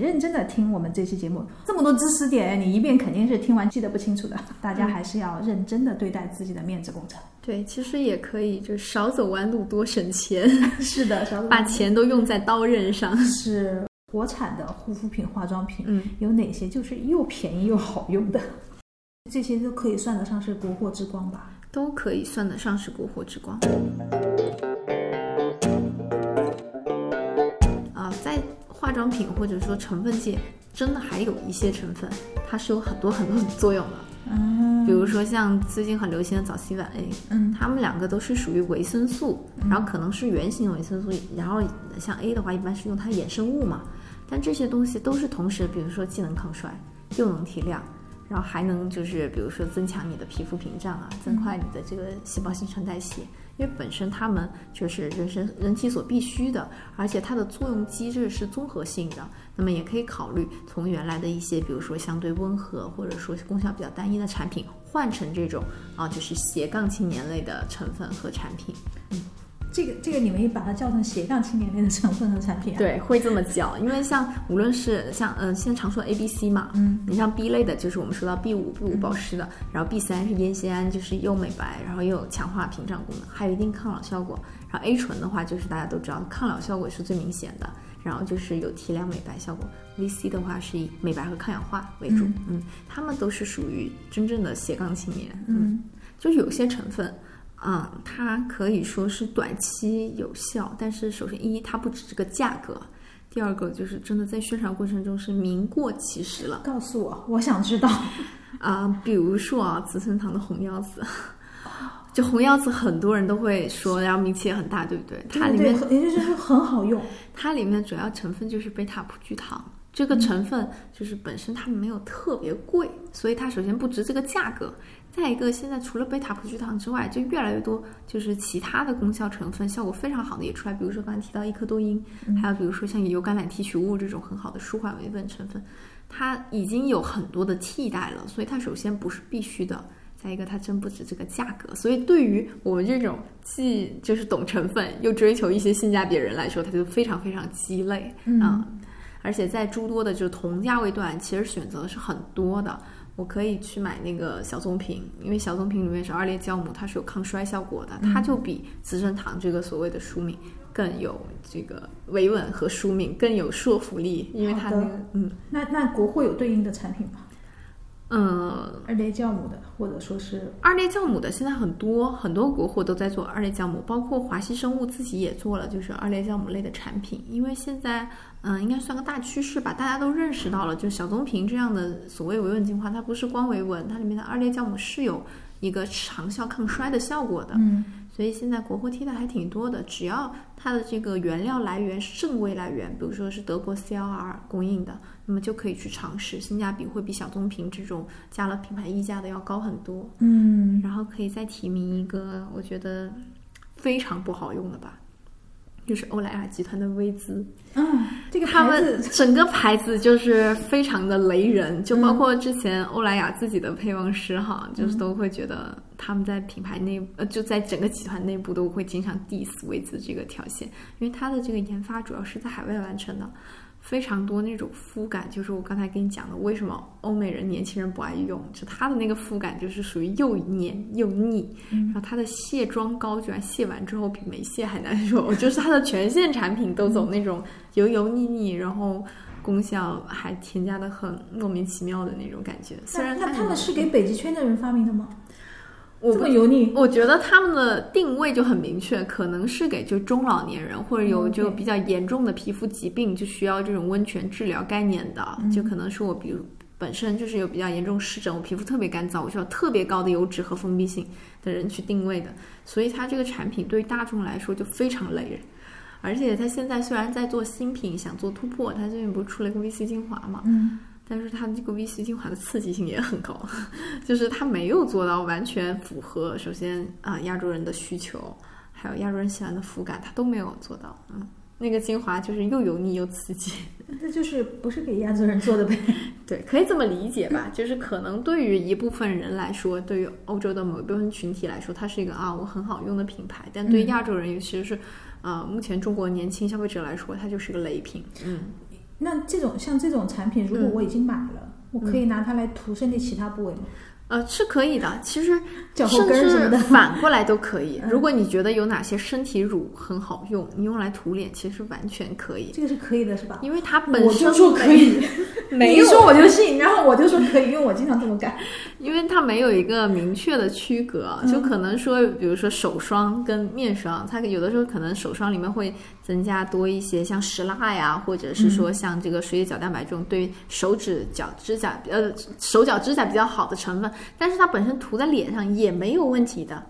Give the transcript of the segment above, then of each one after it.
请认真的听我们这期节目，这么多知识点，你一遍肯定是听完记得不清楚的。大家还是要认真的对待自己的面子工程。对，其实也可以，就少走弯路，多省钱。是的，把钱都用在刀刃上。是国产的护肤品、化妆品，嗯，有哪些就是又便宜又好用的？这些都可以算得上是国货之光吧？都可以算得上是国货之光。妆品或者说成分界，真的还有一些成分，它是有很多很多的作用的。嗯，比如说像最近很流行的早 C 晚 A，嗯它们两个都是属于维生素，然后可能是原型的维生素，然后像 A 的话，一般是用它衍生物嘛。但这些东西都是同时，比如说既能抗衰，又能提亮，然后还能就是比如说增强你的皮肤屏障啊，增快你的这个细胞新陈代谢。因为本身它们就是人身人体所必需的，而且它的作用机制是综合性的，那么也可以考虑从原来的一些，比如说相对温和或者说功效比较单一的产品，换成这种啊，就是斜杠青年类的成分和产品。这个这个你们也把它叫成斜杠青年类的成分和产品啊？，对，会这么叫，因为像无论是像嗯、呃，现在常说的 A、B、C 嘛，嗯，你像 B 类的，就是我们说到 B 五 B 五保湿的，然后 B 三是烟酰胺，就是又美白，然后又有强化屏障功能，还有一定抗老效果。然后 A 醇的话，就是大家都知道抗老效果是最明显的，然后就是有提亮美白效果。VC 的话是以美白和抗氧化为主，嗯嗯，它们都是属于真正的斜杠青年，嗯，就是有些成分。嗯，它可以说是短期有效，但是首先一它不止这个价格，第二个就是真的在宣传过程中是名过其实了告诉我，我想知道。啊、比如说啊，资生堂的红腰子，就红腰子很多人都会说，然后名气也很大，对不对？它里面也就是说很好用。它里面主要成分就是贝塔葡聚糖，这个成分就是本身它没有特别贵，所以它首先不值这个价格。再一个，现在除了贝塔葡聚糖之外，就越来越多就是其他的功效成分效果非常好的也出来，比如说刚才提到异克多因，还有比如说像油橄榄提取物这种很好的舒缓维稳成分，它已经有很多的替代了，所以它首先不是必须的。再一个，它真不值这个价格，所以对于我们这种既就是懂成分又追求一些性价比的人来说，它就非常非常鸡肋嗯啊、而且在诸多的就是同价位段，其实选择是很多的。我可以去买那个小棕瓶，因为小棕瓶里面是二裂酵母，它是有抗衰效果的，它就比资生堂这个所谓的舒敏更有这个维稳和舒敏更有说服力，因为它的那个嗯。那那国货有对应的产品吗？嗯二裂酵母的，或者说是二裂酵母的现在很多很多国货都在做二裂酵母，包括华西生物自己也做了，就是二裂酵母类的产品。因为现在嗯，应该算个大趋势吧，大家都认识到了，就小棕瓶这样的所谓维稳精华，它不是光维稳，它里面的二裂酵母是有一个长效抗衰的效果的。嗯所以现在国货替代还挺多的，只要它的这个原料来源是正规来源，比如说是德国 CLR 供应的，那么就可以去尝试，性价比会比小棕瓶这种加了品牌溢价的要高很多。嗯，然后可以再提名一个我觉得非常不好用的吧，就是欧莱雅集团的薇姿，嗯，这个他牌们子整个牌子就是非常的雷人，就包括之前欧莱雅自己的配方师哈，就是都会觉得他们在品牌内呃就在整个集团内部都会经常 diss 薇姿这个条线，因为它的这个研发主要是在海外完成的。非常多那种肤感，就是我刚才跟你讲的，为什么欧美人、年轻人不爱用？就它的那个肤感，就是属于又黏又腻，然后它的卸妆膏居然卸完之后比没卸还难受，就是它的全线产品都走那种油油腻腻，然后功效还添加的很莫名其妙的那种感觉。虽然它那那他们是给北极圈的人发明的吗？我不这么油腻？我觉得他们的定位就很明确，可能是给就中老年人或者有嗯就比较严重的皮肤疾病，就需要这种温泉治疗概念的，嗯就可能是我比如本身就是有比较严重湿疹，我皮肤特别干燥，我需要特别高的油脂和封闭性的人去定位的，所以它这个产品对于大众来说就非常累人。而且它现在虽然在做新品，想做突破，它最近不是出了一个 VC 精华嘛，嗯但是它这个 VC 精华的刺激性也很高，就是它没有做到完全符合首先啊、亚洲人的需求，还有亚洲人喜欢的肤感，它都没有做到。嗯，那个精华就是又油腻又刺激。那就是不是给亚洲人做的呗？对，可以这么理解吧？就是可能对于一部分人来说，对于欧洲的某一部分群体来说，它是一个啊我很好用的品牌，但对亚洲人，尤其是啊、目前中国年轻消费者来说，它就是个雷品。嗯，那这种像这种产品，如果我已经买了，我可以拿它来涂身体其他部位吗？呃，是可以的。其实 脚后甚至 反过来都可以。嗯如果你觉得有哪些身体乳很好用，你用来涂脸，其实完全可以，这个是可以的，是吧？因为它本我身就说可以，没说我就信，然后我就说可以，因为我经常这么干。因为它没有一个明确的区隔，嗯就可能说，比如说手霜跟面霜，它有的时候可能手霜里面会增加多一些像石蜡呀，或者是嗯说像这个水解角蛋白这种对手指脚指甲呃手脚指甲比较好的成分，但是它本身涂在脸上也没有问题的。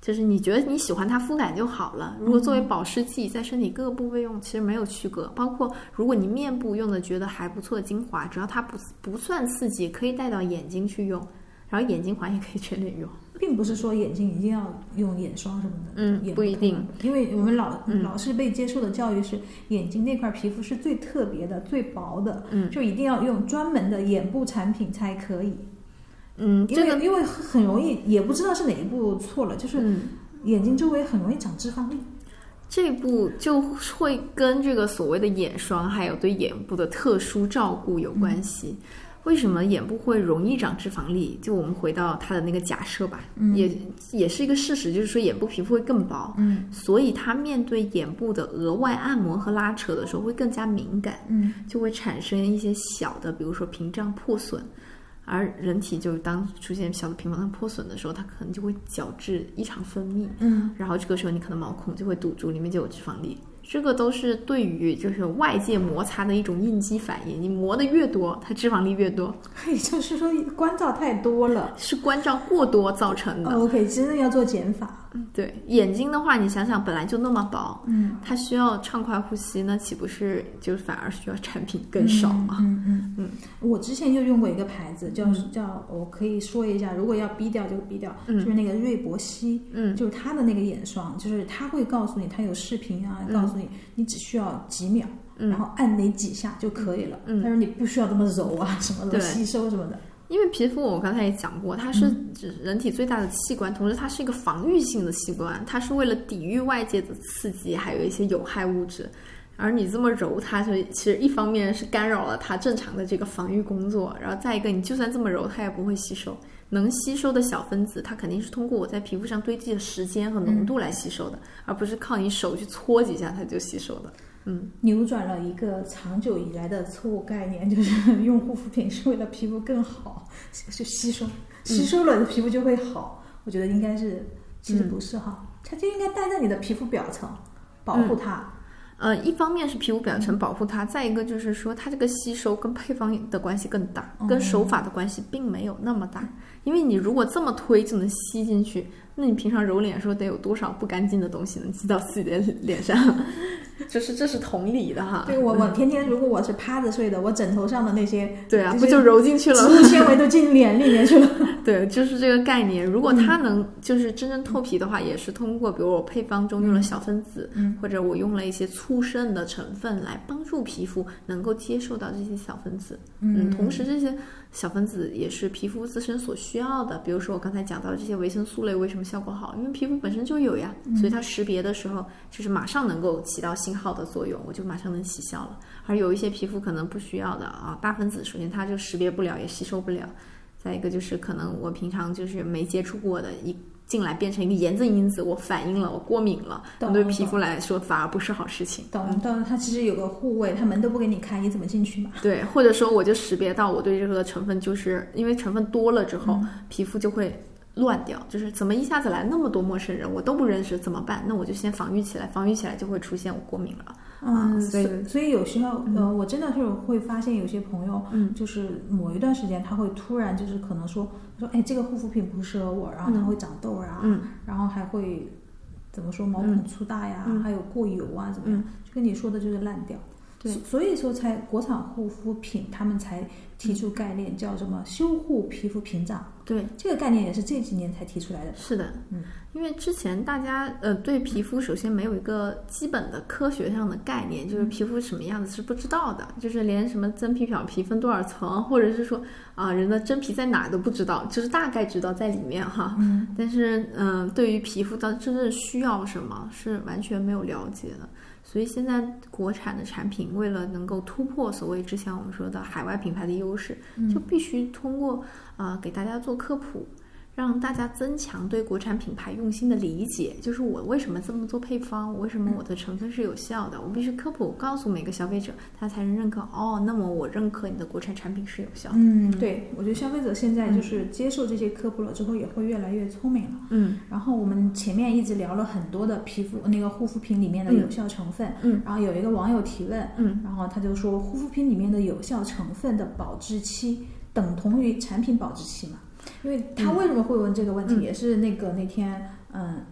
就是你觉得你喜欢它肤感就好了。如果作为保湿剂，在身体各个部位用，其实没有区隔。包括如果你面部用的觉得还不错的精华，只要它不不算刺激，可以带到眼睛去用。然后眼睛环也可以全脸用。并不是说眼睛一定要用眼霜什么的，嗯也不一定，因为我们老、嗯老是被接受的教育是眼睛那块皮肤是最特别的、最薄的，嗯就一定要用专门的眼部产品才可以，嗯，因这个为因为很容易，也不知道是哪一步错了，就是嗯，眼睛周围很容易长脂肪粒，这步就会跟这个所谓的眼霜，还有对眼部的特殊照顾有关系。为什么眼部会容易长脂肪粒？就我们回到它的那个假设吧，嗯也也是一个事实，就是说眼部皮肤会更薄，嗯所以它面对眼部的额外按摩和拉扯的时候会更加敏感，嗯就会产生一些小的，比如说屏障破损。而人体就当出现小的平方的破损的时候，它可能就会角质异常分泌，嗯，然后这个时候你可能毛孔就会堵住，里面就有脂肪粒。这个都是对于就是外界摩擦的一种应激反应，你磨的越多，它脂肪粒越多，也就是说关照太多了。是关照过多造成的。OK，真的要做减法。对眼睛的话，你想想本来就那么薄，嗯，它需要畅快呼吸，那岂不是就反而需要产品更少吗？嗯嗯嗯。我之前就用过一个牌子，叫叫我可以说一下，如果要逼掉就逼掉，嗯。就是那个瑞博西，嗯。就是它的那个眼霜，就是它会告诉你，它有视频啊，嗯。告诉你你只需要几秒，嗯。然后按哪几下就可以了。嗯。但是你不需要这么揉啊什么的，吸收什么的。因为皮肤我刚才也讲过，它是指人体最大的器官，同时它是一个防御性的器官，它是为了抵御外界的刺激，还有一些有害物质。而你这么揉它，就其实一方面是干扰了它正常的这个防御工作，然后再一个，你就算这么揉，它也不会吸收。能吸收的小分子，它肯定是通过我在皮肤上堆积的时间和浓度来吸收的，而不是靠你手去搓几下它就吸收的。嗯，扭转了一个长久以来的错误概念，就是 用护肤品是为了皮肤更好，就吸收，吸收了皮肤就会好。我觉得应该是，其实不是哈，它就应该待在你的皮肤表层，保护它。呃，一方面是皮肤表层保护它，再一个就是说它这个吸收跟配方的关系更大，跟手法的关系并没有那么大。因为你如果这么推就能吸进去，那你平常揉脸的时候得有多少不干净的东西能积到自己的脸上？就是这是同理的哈。对我，我天天如果我是趴着睡的，我枕头上的那些对啊，不就揉进去了植物纤维都进脸里面去了。对，就是这个概念。如果它能就是真正透皮的话，也是通过比如我配方中用了小分子，嗯或者我用了一些促渗的成分来帮助皮肤能够接受到这些小分子。嗯，同时这些小分子也是皮肤自身所需要的。比如说我刚才讲到这些维生素类为什么效果好，因为皮肤本身就有呀，所以它识别的时候就是马上能够起到信号的作用，我就马上能起效了。而有一些皮肤可能不需要的啊，大分子首先它就识别不了，也吸收不了。再一个就是可能我平常就是没接触过的，一进来变成一个炎症因子，我反应了，我过敏了，懂对皮肤来说反而不是好事情。懂懂，它其实有个护卫，它门都不给你开，你怎么进去嘛？对，或者说我就识别到我对这个成分，就是因为成分多了之后，皮肤就会乱掉，就是怎么一下子来那么多陌生人，我都不认识，怎么办？那我就先防御起来，防御起来就会出现我过敏了。嗯，所以所所以有时候，呃，我真的是会发现有些朋友，嗯，就是某一段时间他会突然就是可能说说，哎，这个护肤品不适合我，然后他会长痘儿啊，嗯。然后还会怎么说毛孔粗大呀，嗯。还有过油啊，怎么样？就跟你说的就是烂掉。对。所所以说才国产护肤品他们才提出概念叫什么修护皮肤屏障，对，这个概念也是这几年才提出来的。是的，嗯，因为之前大家呃对皮肤首先没有一个基本的科学上的概念，就是皮肤什么样子是不知道的，就是连什么真皮、表皮分多少层，或者是说啊、人的真皮在哪都不知道，就是大概知道在里面哈，嗯，但是嗯、对于皮肤到真正需要什么是完全没有了解的。所以现在国产的产品为了能够突破所谓之前我们说的海外品牌的优势，就必须通过呃给大家做科普。让大家增强对国产品牌用心的理解，就是我为什么这么做配方，我为什么我的成分是有效的，我必须科普告诉每个消费者，他才能认可。哦，那么我认可你的国产产品是有效的。嗯，对，我觉得消费者现在就是接受这些科普了之后，也会越来越聪明了。嗯，然后我们前面一直聊了很多的皮肤那个护肤品里面的有效成分。嗯，然后有一个网友提问，嗯，然后他就说，护肤品里面的有效成分的保质期等同于产品保质期吗？因为他为什么会问这个问题，也是那个那天，嗯，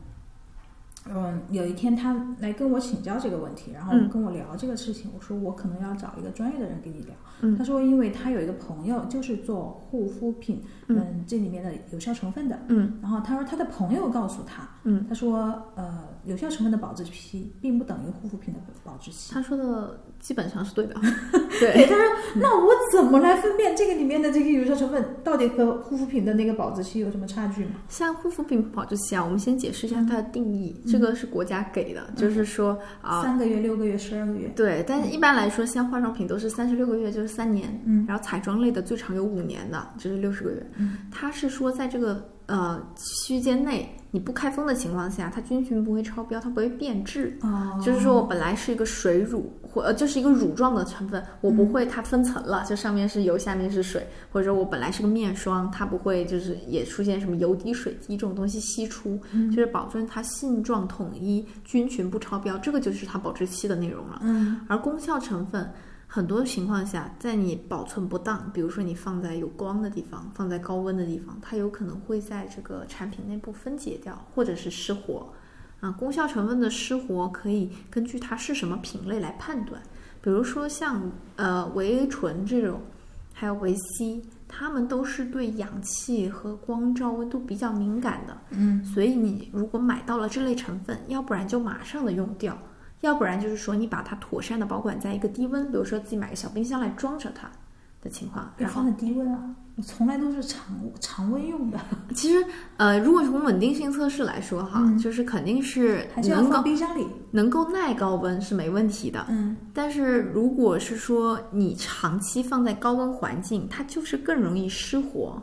嗯，有一天他来跟我请教这个问题，然后跟我聊这个事情。我说我可能要找一个专业的人跟你聊。他说，因为他有一个朋友就是做护肤品，嗯，这里面的有效成分的，嗯，然后他说他的朋友告诉他，嗯，他说，呃，有效成分的保质期并不等于护肤品的保质期。他说的基本上是对的。对，他说，那我怎么来分辨这个里面的这个有效成分到底和护肤品的那个保质期有什么差距吗？像护肤品保质期啊，我们先解释一下它的定义。这个是国家给的，就是说啊，三个月、六个月、十二个月。对，但是一般来说，像化妆品都是三十六个月，就是三年。嗯，然后彩妆类的最长有五年的，就是六十个月。嗯，它是说在这个呃区间内，你不开封的情况下，它菌群不会超标，它不会变质。哦，就是说我本来是一个水乳或呃就是一个乳状的成分，我不会它分层了，就上面是油，下面是水，或者说我本来是个面霜，它不会就是也出现什么油滴、水滴这种东西析出，就是保证它性状统一，菌群不超标，这个就是它保质期的内容了。嗯，而功效成分。很多情况下，在你保存不当，比如说你放在有光的地方，放在高温的地方，它有可能会在这个产品内部分解掉，或者是失活。啊，功效成分的失活可以根据它是什么品类来判断。比如说像呃维 A 醇这种，还有维 C，它们都是对氧气和光照温度比较敏感的。嗯，所以你如果买到了这类成分，要不然就马上的用掉。要不然就是说，你把它妥善的保管在一个低温，比如说自己买个小冰箱来装着它的情况，然后放在低温啊，我从来都是常常温用的。其实，呃，如果从稳定性测试来说，哈，就是肯定是还是要放冰箱里，能够耐高温是没问题的。嗯，但是如果是说你长期放在高温环境，它就是更容易失活。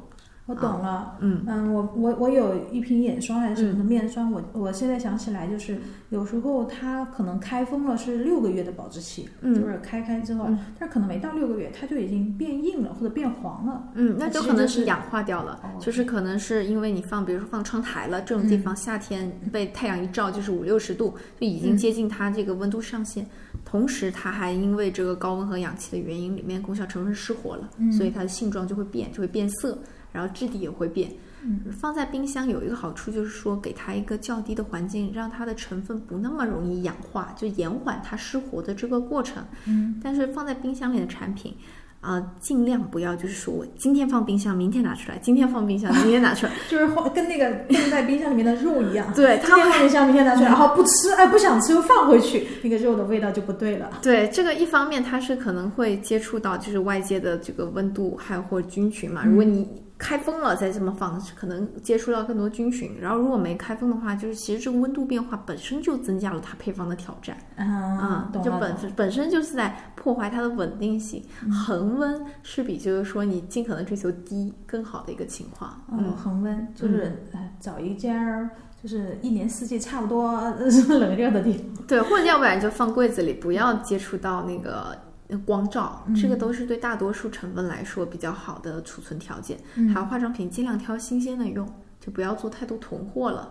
我懂了，嗯嗯，我我我有一瓶眼霜还是什么的面霜，我我现在想起来，就是有时候它可能开封了是六个月的保质期，嗯，就是开开之后，但可能没到六个月，它就已经变硬了或者变黄了，嗯，那就可能是氧化掉了，哦就是可能是因为你放，比如说放窗台了这种地方，夏天被太阳一照就是五六十度，就已经接近它这个温度上限，同时它还因为这个高温和氧气的原因，里面功效成分失活了，所以它的性状就会变，就会变色。然后质地也会变，嗯放在冰箱有一个好处就是说，给它一个较低的环境，让它的成分不那么容易氧化，就延缓它失活的这个过程。嗯，但是放在冰箱里的产品，啊、尽量不要就是说我今天放冰箱，明天拿出来，今天放冰箱，明天拿出来。就是跟那个 冻在冰箱里面的肉一样，对今天放冰箱，明天拿出来，然后不吃，哎，不想吃又放回去，那个肉的味道就不对了。对，这个一方面它是可能会接触到就是外界的这个温度，还有或者菌群嘛。如果你开封了再这么放，可能接触到更多菌群。然后如果没开封的话，就是其实这个温度变化本身就增加了它配方的挑战。啊，懂就了。本本身就是在破坏它的稳定性。恒温是比就是说你尽可能追求低更好的一个情况。嗯，恒温就是呃找一家儿就是一年四季差不多 呃冷热的地方。对，或者要不然就放柜子里，不要接触到那个光照，这个都是对大多数成分来说比较好的储存条件。还有化妆品，尽量挑新鲜的用，就不要做太多囤货了。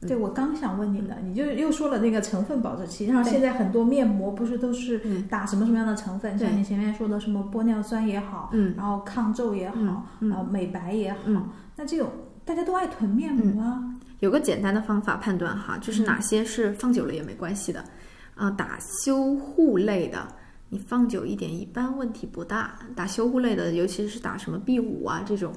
对，我刚想问你的，你就又说了那个成分保质期，然后现在很多面膜不是都是打什么什么样的成分？像你前面说的什么玻尿酸也好，嗯，然后抗皱也好，嗯。然后美白也好，嗯。那这种大家都爱囤面膜啊，有个简单的方法判断哈，就是哪些是放久了也没关系的，啊、打修护类的，你放久一点一般问题不大。打修护类的，尤其是打什么 B 五啊这种，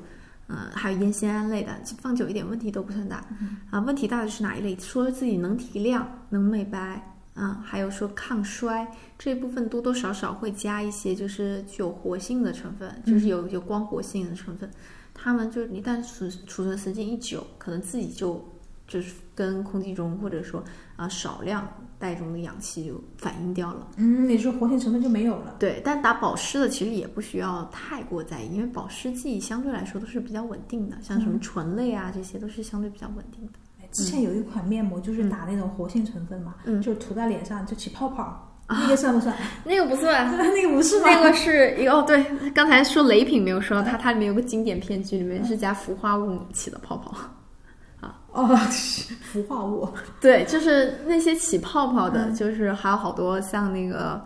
嗯、还有烟酰胺类的，放久一点问题都不算大。啊，问题大的是哪一类？说自己能提亮、能美白。啊，还有说抗衰这一部分多多少少会加一些就是具有活性的成分，就是有有光活性的成分。它们就一旦储储存时间一久，可能自己就就是跟空气中或者说啊少量袋中的氧气就反应掉了。嗯，你说活性成分就没有了。对，但打保湿的其实也不需要太过在意，因为保湿剂相对来说都是比较稳定的，像什么醇类啊，这些都是相对比较稳定的。哎之前有一款面膜就是打那种活性成分嘛，嗯就是涂在脸上就起泡泡，那个算不算？那个不算，那个不是吗？那个是一个哦，对，刚才说雷品没有说到它，它里面有个经典片句，里面是加氟化物起的泡泡。哦，氟化物。对，就是那些起泡泡的，就是还有好多像那个，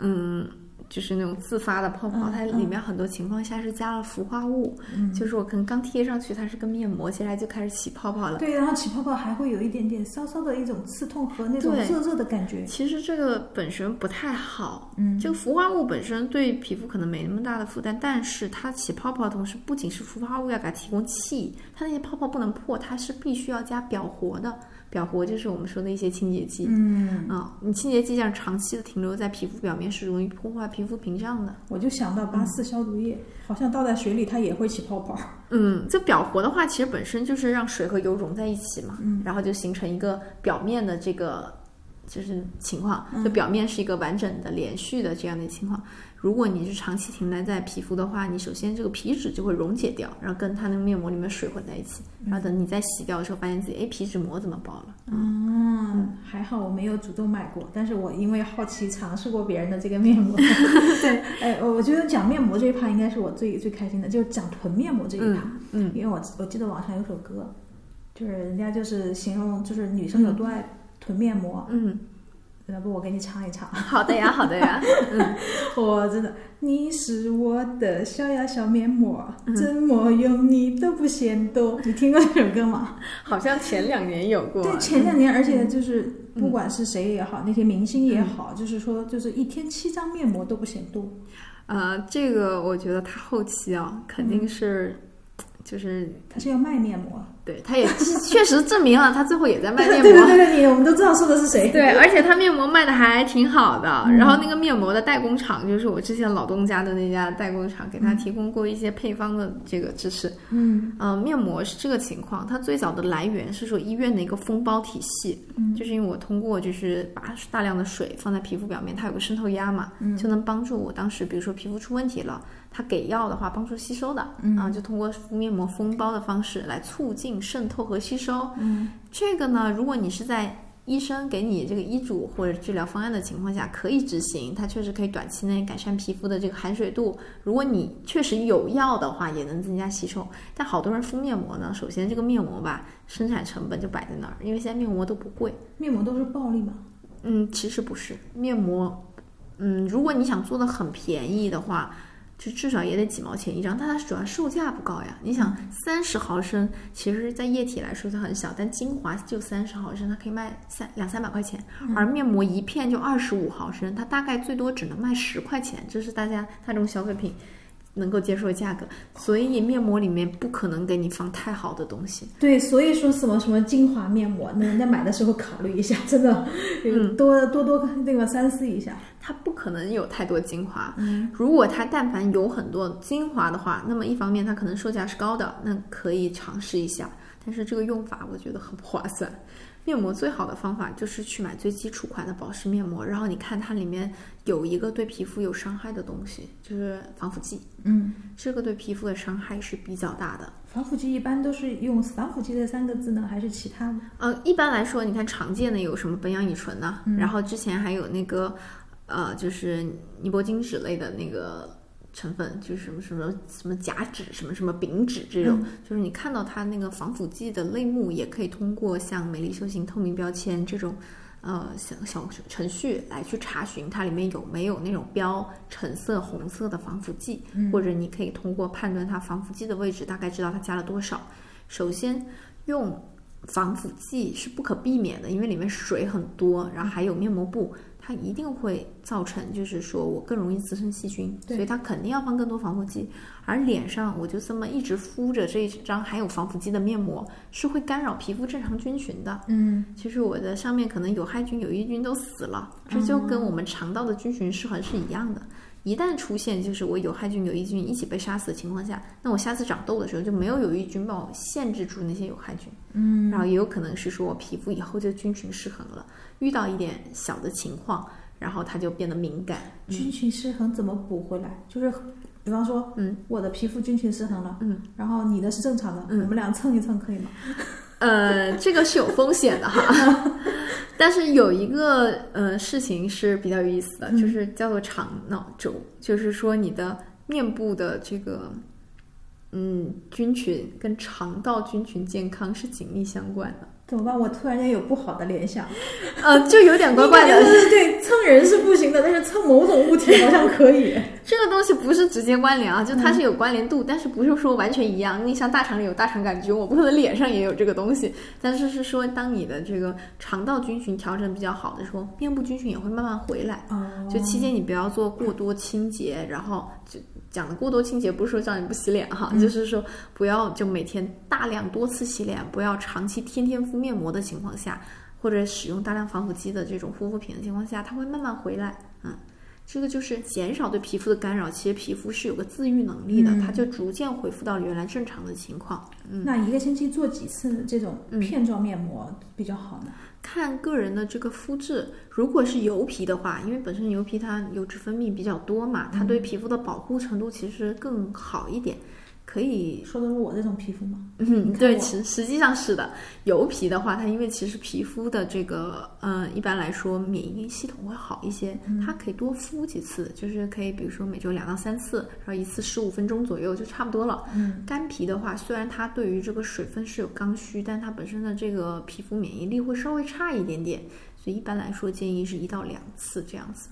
嗯，就是那种自发的泡泡，嗯它里面很多情况下是加了氟化物，就是我可能刚贴上去，它是个面膜，接下来就开始起泡泡了。对，然后起泡泡还会有一点点稍稍的一种刺痛和那种热热的感觉。其实这个本身不太好，嗯这个氟化物本身对皮肤可能没那么大的负担，但是它起泡泡的同时，不仅是氟化物要给它提供气，它那些泡泡不能破，它是必须要加表活的。表活就是我们说的一些清洁剂，嗯，啊、你清洁剂这样长期的停留在皮肤表面是容易破坏皮肤屏障的。我就想到八四消毒液，好像倒在水里它也会起泡泡。嗯，这表活的话，其实本身就是让水和油融在一起嘛，嗯然后就形成一个表面的这个就是情况，就表面是一个完整的、连续的这样的情况。如果你是长期停留在皮肤的话，你首先这个皮脂就会溶解掉，然后跟它那个面膜里面水混在一起，然后等你再洗掉的时候，发现自己哎皮脂膜怎么爆了？嗯，还好我没有主动买过，但是我因为好奇尝试过别人的这个面膜。对，哎，我觉得讲面膜这一趴应该是我最最开心的，就是讲囤面膜这一趴。嗯因为我我记得网上有首歌，就是人家就是形容就是女生有多爱囤面膜，嗯，要不我给你唱一唱。好的呀，好的呀，我真的，你是我的小呀小面膜，嗯怎么用你都不嫌多。你听过这首歌吗？好像前两年有过。对，前两年，而且就是不管是谁也好，那些明星也好，就是说，就是一天七张面膜都不嫌多。呃，这个我觉得他后期啊，肯定是，就是他是要卖面膜，对，他也是确实证明了他最后也在卖 面对对膜。对对，你我们都知道说的是谁。对，而且他面膜卖的还挺好的，嗯然后那个面膜的代工厂就是我之前老东家的那家代工厂，给他提供过一些配方的这个支持。嗯呃、面膜是这个情况，它最早的来源是说医院的一个封包体系，嗯就是因为我通过就是把大量的水放在皮肤表面，它有个渗透压嘛，嗯就能帮助我当时比如说皮肤出问题了，它给药的话帮助吸收的，嗯啊，就通过敷面膜封包的方式来促进渗透和吸收。嗯这个呢，如果你是在医生给你这个医嘱或者治疗方案的情况下，可以执行，它确实可以短期内改善皮肤的这个含水度。如果你确实有药的话，也能增加吸收。但好多人敷面膜呢，首先这个面膜吧，生产成本就摆在那儿，因为现在面膜都不贵。面膜都是暴利嘛。嗯，其实不是面膜，嗯，如果你想做的很便宜的话，就至少也得几毛钱一张，但它主要售价不高呀。你想，三十毫升，其实在液体来说它很小，但精华就三十毫升，它可以卖三两三百块钱，而面膜一片就二十五毫升，它大概最多只能卖十块钱，这是大家大众消费品能够接受的价格。所以面膜里面不可能给你放太好的东西。对，所以说什么什么精华面膜，那人家买的时候考虑一下，真的，多多多那个三思一下。它不可能有太多精华。嗯如果它但凡有很多精华的话，那么一方面它可能售价是高的，那可以尝试一下。但是这个用法我觉得很不划算。面膜最好的方法就是去买最基础款的保湿面膜，然后你看它里面有一个对皮肤有伤害的东西，就是防腐剂。嗯，这个对皮肤的伤害是比较大的。防腐剂一般都是用防腐剂这三个字呢，还是其他的？呃，一般来说，你看常见的有什么苯氧乙醇呐、嗯然后之前还有那个呃，就是尼泊金酯类的那个成分，就是什么什么什么甲酯、什么什么丙酯这种，就是你看到它那个防腐剂的类目，也可以通过像美丽修行透明标签这种。呃，小小程序来去查询它里面有没有那种标橙色、红色的防腐剂，或者你可以通过判断它防腐剂的位置，大概知道它加了多少。首先，用防腐剂是不可避免的，因为里面水很多，然后还有面膜布，它一定会造成，就是说我更容易滋生细菌，所以它肯定要放更多防腐剂。而脸上我就这么一直敷着这一张含有防腐剂的面膜，是会干扰皮肤正常菌群的。嗯，其实我的上面可能有害菌、有益菌都死了，这就跟我们肠道的菌群失衡是一样的。一旦出现就是我有害菌、有益菌一起被杀死的情况下，那我下次长痘的时候就没有有益菌帮我限制住那些有害菌。嗯，然后也有可能是说我皮肤以后就菌群失衡了，遇到一点小的情况，然后它就变得敏感。菌群失衡怎么补回来？就是比方说，嗯，我的皮肤菌群失衡了，嗯，然后你的是正常的，嗯。我们俩蹭一蹭可以吗？呃，这个是有风险的哈，但是有一个呃事情是比较有意思的，嗯。就是叫做肠脑轴，就是说你的面部的这个嗯菌群跟肠道菌群健康是紧密相关的，怎么办？我突然间有不好的联想，呃，就有点怪怪的对对。对蹭人是不行的，但是蹭某种物体好像可以。这个东西不是直接关联啊，就嗯它是有关联度，但是不是说完全一样。你像大肠里有大肠杆菌，我不可能脸上也有这个东西，但是是说当你的这个肠道菌群调整比较好的时候，面部菌群也会慢慢回来。哦就期间你不要做过多清洁，然后就讲的过多清洁不是说叫你不洗脸哈，嗯就是说不要就每天大量多次洗脸，不要长期天天敷面膜的情况下，或者使用大量防腐剂的这种护肤品的情况下，它会慢慢回来。嗯，这个就是减少对皮肤的干扰，其实皮肤是有个自愈能力的，嗯它就逐渐恢复到原来正常的情况。嗯，那一个星期做几次这种嗯片状面膜比较好呢？看个人的这个肤质，如果是油皮的话，因为本身油皮它油脂分泌比较多嘛，它对皮肤的保护程度其实更好一点，可以。说的是我这种皮肤吗？嗯，对，实实际上是的。油皮的话，它因为其实皮肤的这个，呃，一般来说免疫系统会好一些，它可以多敷几次，就是可以比如说每周两到三次，然后一次十五分钟左右就差不多了。嗯，干皮的话，虽然它对于这个水分是有刚需，但它本身的这个皮肤免疫力会稍微差一点点，所以一般来说建议是一到两次这样子。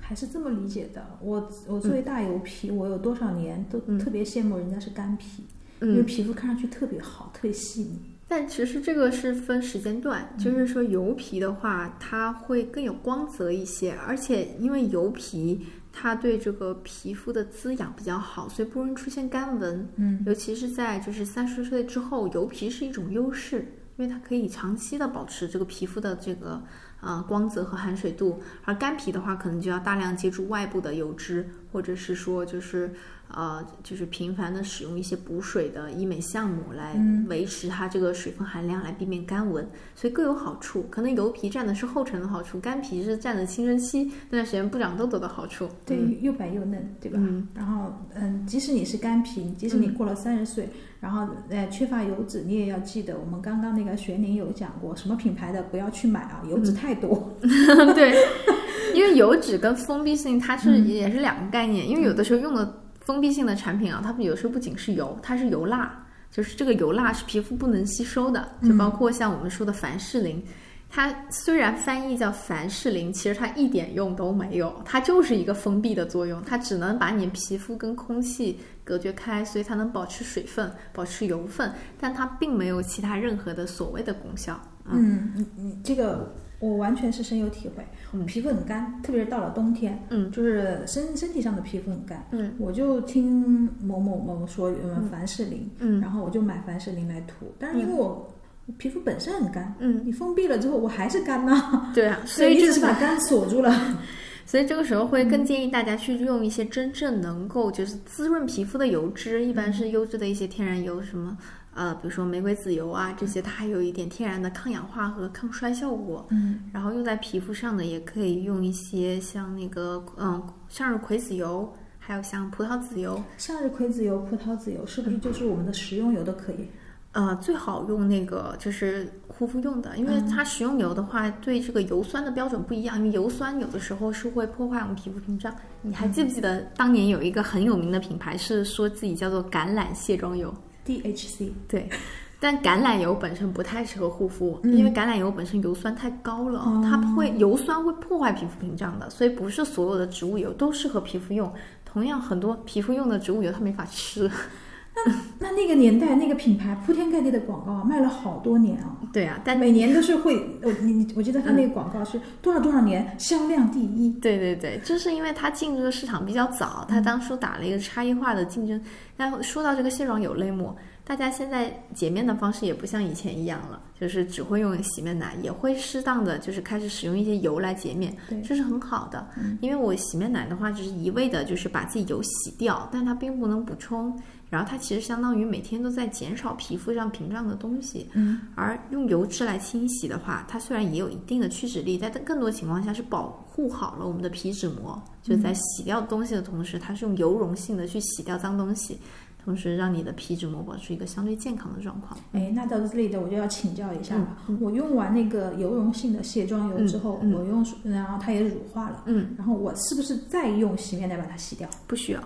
还是这么理解的。我我作为大油皮，我有多少年都嗯特别羡慕人家是干皮，因为嗯，皮肤看上去特别好，特别细腻。但其实这个是分时间段，就是说油皮的话，它会更有光泽一些，而且因为油皮它对这个皮肤的滋养比较好，所以不容易出现干纹。嗯，尤其是在就是三十岁之后，油皮是一种优势，因为它可以长期的保持这个皮肤的这个啊光泽和含水度，而干皮的话，可能就要大量接触外部的油脂，或者是说就是呃就是频繁的使用一些补水的医美项目来嗯维持它这个水分含量，来避免干纹，所以各有好处。可能油皮占的是后程的好处，干皮是占的青春期那段时间不长痘痘的好处。对，嗯又白又嫩，对吧？嗯然后，嗯，即使你是干皮，即使你过了三十岁，然后呃缺乏油脂，你也要记得，我们刚刚那个玄宁有讲过，什么品牌的不要去买啊，油脂太多。对，因为油脂跟封闭性它是、嗯也是两个概念，因为有的时候用的封闭性的产品啊，它们有时候不仅是油，它是油蜡，就是这个油蜡是皮肤不能吸收的，就包括像我们说的凡士林。它虽然翻译叫凡士林，其实它一点用都没有，它就是一个封闭的作用，它只能把你皮肤跟空气隔绝开，所以它能保持水分、保持油分，但它并没有其他任何的所谓的功效。嗯，你你这个我完全是深有体会。皮肤很干，特别是到了冬天，嗯就是身身体上的皮肤很干。嗯我就听某某某说，嗯，凡士林，嗯然后我就买凡士林来涂。但是因为我皮肤本身很干，嗯，你封闭了之后，我还是干呐，对啊，所所以你以这个只是把干锁住了。所以这个时候会更建议大家去用一些真正能够就是滋润皮肤的油脂，一般是优质的一些天然油，什么呃，比如说玫瑰籽油啊这些，它还有一点天然的抗氧化和抗衰效果。嗯然后用在皮肤上的也可以用一些像那个嗯向日葵籽油，还有像葡萄籽油，向日葵籽油、葡萄籽油是不是就是我们的食用油都可以？呃，最好用那个就是护肤用的，因为它食用油的话，对这个油酸的标准不一样，因为油酸有的时候是会破坏我们皮肤屏障。你还记不记得当年有一个很有名的品牌是说自己叫做橄榄卸妆油？DHC，对，但橄榄油本身不太适合护肤，嗯因为橄榄油本身油酸太高了，哦它会油酸会破坏皮肤屏障的，所以不是所有的植物油都适合皮肤用。同样，很多皮肤用的植物油它没法吃。那那个年代那个品牌铺天盖地的广告啊，卖了好多年啊，对啊，但每年都是会，我你你，我记得他那个广告是多少多少年销量第一。对对对，就是因为他进这个市场比较早，他当初打了一个差异化的竞争。那说到这个卸妆油类目，大家现在洁面的方式也不像以前一样了，就是只会用洗面奶，也会适当的就是开始使用一些油来洁面，对这是很好的。因为我洗面奶的话，只是一味的就是把自己油洗掉，但它并不能补充，然后它其实相当于每天都在减少皮肤上屏障的东西。嗯，而用油脂来清洗的话，它虽然也有一定的去脂力，但更多情况下是保护好了我们的皮脂膜，就是在洗掉东西的同时，它是用油溶性的去洗掉脏东西，同时让你的皮脂膜保持一个相对健康的状况。哎，那到这里的我就要请教一下了。我用完那个油溶性的卸妆油之后，嗯嗯我用，然后它也乳化了，嗯，然后我是不是再用洗面奶把它洗掉？不需要。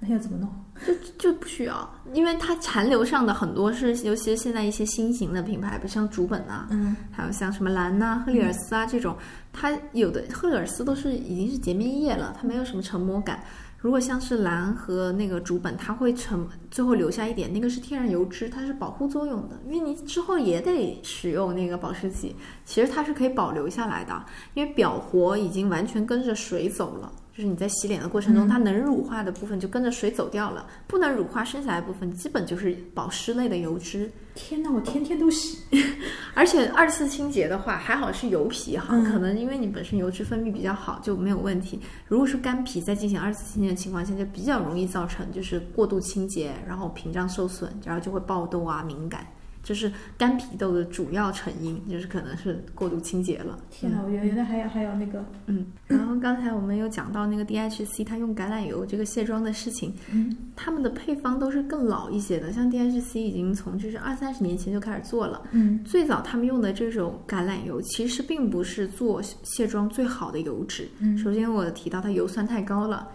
那要怎么弄？就就不需要，因为它残留上的很多是，尤其是现在一些新型的品牌，比如像竹本啊，嗯，还有像什么兰呐、赫丽尔斯啊这种，它有的赫丽尔斯都是已经是洁面液了，它没有什么成膜感。如果像是兰和那个竹本，它会成最后留下一点，那个是天然油脂，它是保护作用的，因为你之后也得使用那个保湿剂，其实它是可以保留下来的，因为表活已经完全跟着水走了。就是你在洗脸的过程中，它能乳化的部分就跟着水走掉了，不能乳化剩下来的部分基本就是保湿类的油脂。天哪，我天天都洗。而且二次清洁的话，还好是油皮哈，嗯可能因为你本身油脂分泌比较好就没有问题。如果是干皮，在进行二次清洁的情况下，就比较容易造成就是过度清洁，然后屏障受损，然后就会爆痘啊、敏感。这是干皮痘的主要成因，就是可能是过度清洁了。天哪，我原来还有还有那个，嗯，然后刚才我们有讲到那个 DHC 它用橄榄油这个卸妆的事情，嗯，他们的配方都是更老一些的，像 DHC 已经从就是二三十年前就开始做了。嗯最早他们用的这种橄榄油其实并不是做卸妆最好的油脂。嗯首先我提到它油酸太高了，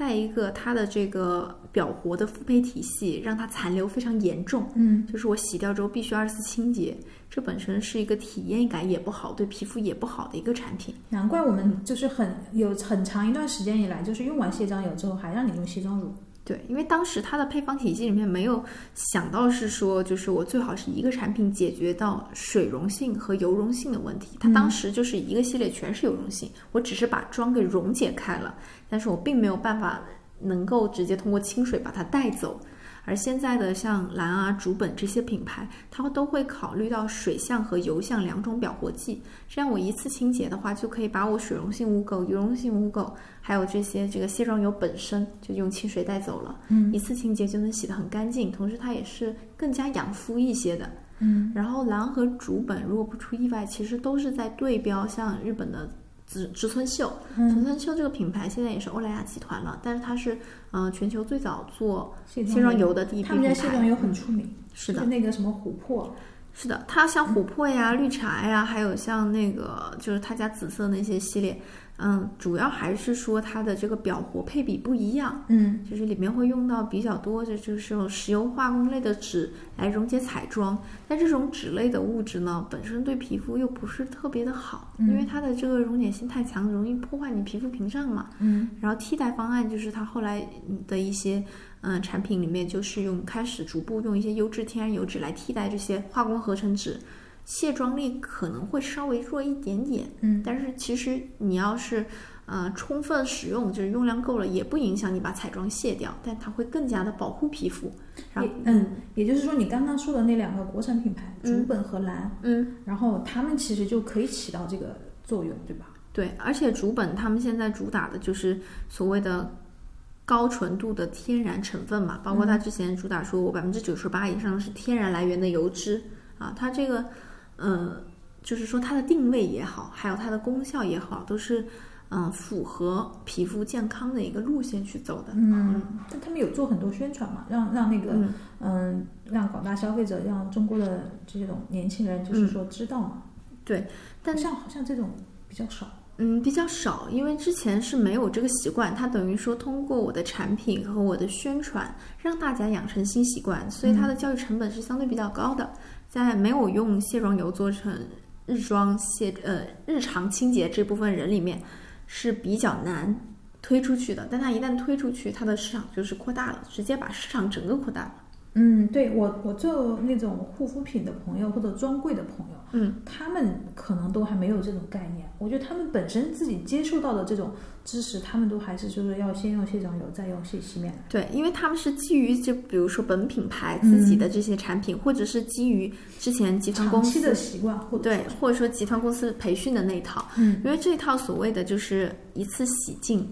再一个它的这个表活的复配体系让它残留非常严重。嗯就是我洗掉之后必须二次清洁，这本身是一个体验感也不好，对皮肤也不好的一个产品。难怪我们就是很有很长一段时间以来，就是用完卸妆油之后还让你用卸妆乳。对，因为当时它的配方体系里面没有想到是说，就是我最好是一个产品解决到水溶性和油溶性的问题。它当时就是一个系列全是油溶性，我只是把妆给溶解开了，但是我并没有办法能够直接通过清水把它带走。而现在的像兰啊、竹本这些品牌，它都会考虑到水相和油相两种表活剂，这样我一次清洁的话，就可以把我水溶性污垢、油溶性污垢，还有这些这个卸妆油本身，就用清水带走了。嗯一次清洁就能洗得很干净，同时它也是更加养肤一些的。嗯然后蓝和竹本，如果不出意外，其实都是在对标像日本的植植村秀。植嗯，村秀这个品牌现在也是欧莱雅集团了，但是它是嗯、呃全球最早做卸卸妆油的第一批他们品牌。家卸妆油很出名，是的就，那个什么琥珀，是的，它像琥珀呀、绿茶呀，还有像那个就是他家紫色那些系列，嗯，主要还是说它的这个表活配比不一样。嗯。就是里面会用到比较多的，就是用石油化工类的纸来溶解彩妆，但这种纸类的物质呢，本身对皮肤又不是特别的好，嗯。因为它的这个溶解性太强，容易破坏你皮肤屏障嘛。嗯。然后替代方案就是它后来的一些嗯产品里面，就是用开始逐步用一些优质天然油脂来替代这些化工合成纸，卸妆力可能会稍微弱一点点，嗯但是其实你要是呃充分使用，就是用量够了，也不影响你把彩妆卸掉，但它会更加的保护皮肤。然后也嗯，也就是说你刚刚说的那两个国产品牌，嗯竹本和蓝，嗯，然后他们其实就可以起到这个作用，对吧？对，而且竹本他们现在主打的就是所谓的。高纯度的天然成分嘛，包括它之前主打说我百分之九十八以上是天然来源的油脂啊，它这个，呃，就是说它的定位也好，还有它的功效也好，都是嗯、呃符合皮肤健康的一个路线去走的。嗯，但他们有做很多宣传嘛，让让那个嗯嗯，让广大消费者，让中国的这种年轻人，就是说知道嘛。对，但像好像这种比较少。嗯，比较少，因为之前是没有这个习惯，它等于说通过我的产品和我的宣传，让大家养成新习惯，所以它的教育成本是相对比较高的。在没有用卸妆油做成日妆卸呃日常清洁这部分人里面是比较难推出去的，但它一旦推出去，它的市场就是扩大了，直接把市场整个扩大。嗯，对我我做那种护肤品的朋友或者专柜的朋友，嗯，他们可能都还没有这种概念。我觉得他们本身自己接受到的这种知识，他们都还是就是要先用卸妆油，再用卸洗面奶。对，因为他们是基于就比如说本品牌自己的这些产品，或者是基于之前集团公司的习惯，或者对，或者说集团公司培训的那一套，嗯，因为这一套所谓的就是一次洗净，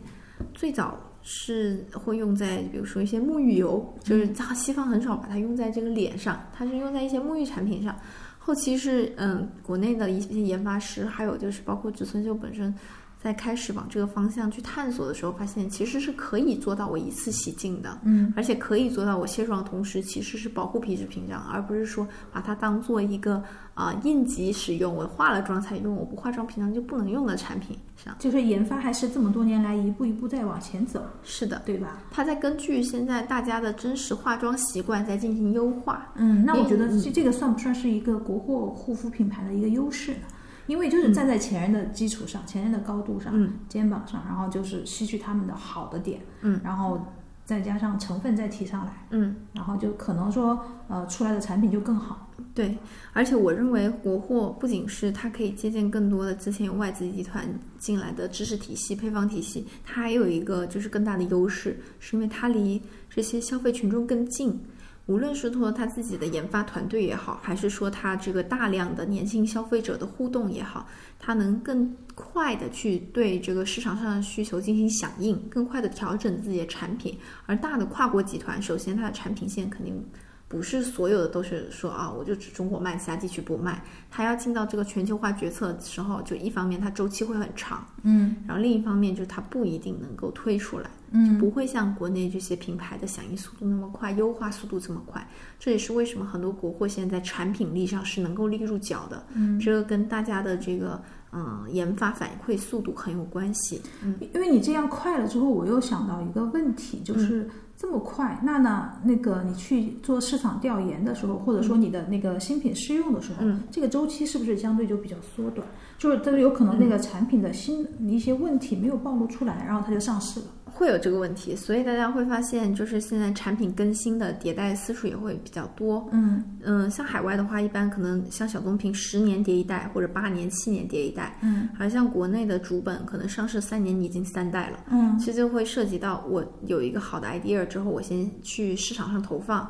最早是会用在比如说一些沐浴油，就是它西方很少把它用在这个脸上，它是用在一些沐浴产品上。后期是嗯，国内的一些研发师，还有就是包括植村秀本身，在开始往这个方向去探索的时候，发现其实是可以做到我一次洗净的，嗯，而且可以做到我卸妆同时其实是保护皮脂屏障，而不是说把它当做一个啊、应急使用，我化了妆才用，我不化妆平常就不能用的产品上。就是研发还是这么多年来一步一步在往前走，是的，对吧？它在根据现在大家的真实化妆习惯在进行优化。嗯，那我觉得嗯这这个算不算是一个国货护肤品牌的一个优势呢？因为就是站在前人的基础上，前人的高度上，嗯肩膀上，然后就是吸取他们的好的点，嗯，然后再加上成分再提上来，嗯，然后就可能说呃出来的产品就更好。对，而且我认为国货不仅是它可以借鉴更多的之前有外资集团进来的知识体系、配方体系，它还有一个就是更大的优势，是因为它离这些消费群众更近。无论是说他自己的研发团队也好，还是说他这个大量的年轻消费者的互动也好，他能更快的去对这个市场上的需求进行响应，更快的调整自己的产品。而大的跨国集团，首先它的产品线肯定不是所有的都是说啊，我就只中国卖，其他地区不卖。它要进到这个全球化决策的时候，就一方面它周期会很长，嗯然后另一方面就是它不一定能够推出来，嗯不会像国内这些品牌的响应速度那么快，优化速度这么快。这也是为什么很多国货现在在产品力上是能够立住脚的。嗯，这个跟大家的这个嗯研发反馈速度很有关系。嗯因为你这样快了之后，我又想到一个问题，就是这么快，那呢，那个你去做市场调研的时候，或者说你的那个新品试用的时候，嗯这个周期是不是相对就比较缩短？就是它有可能那个产品的新一些问题没有暴露出来，然后它就上市了。会有这个问题，所以大家会发现，就是现在产品更新的迭代次数也会比较多。嗯嗯，像海外的话，一般可能像小棕瓶十年叠一代，或者八年、七年叠一代。嗯而像国内的主本，可能上市三年你已经三代了。嗯其实就会涉及到我有一个好的 idea 之后，我先去市场上投放，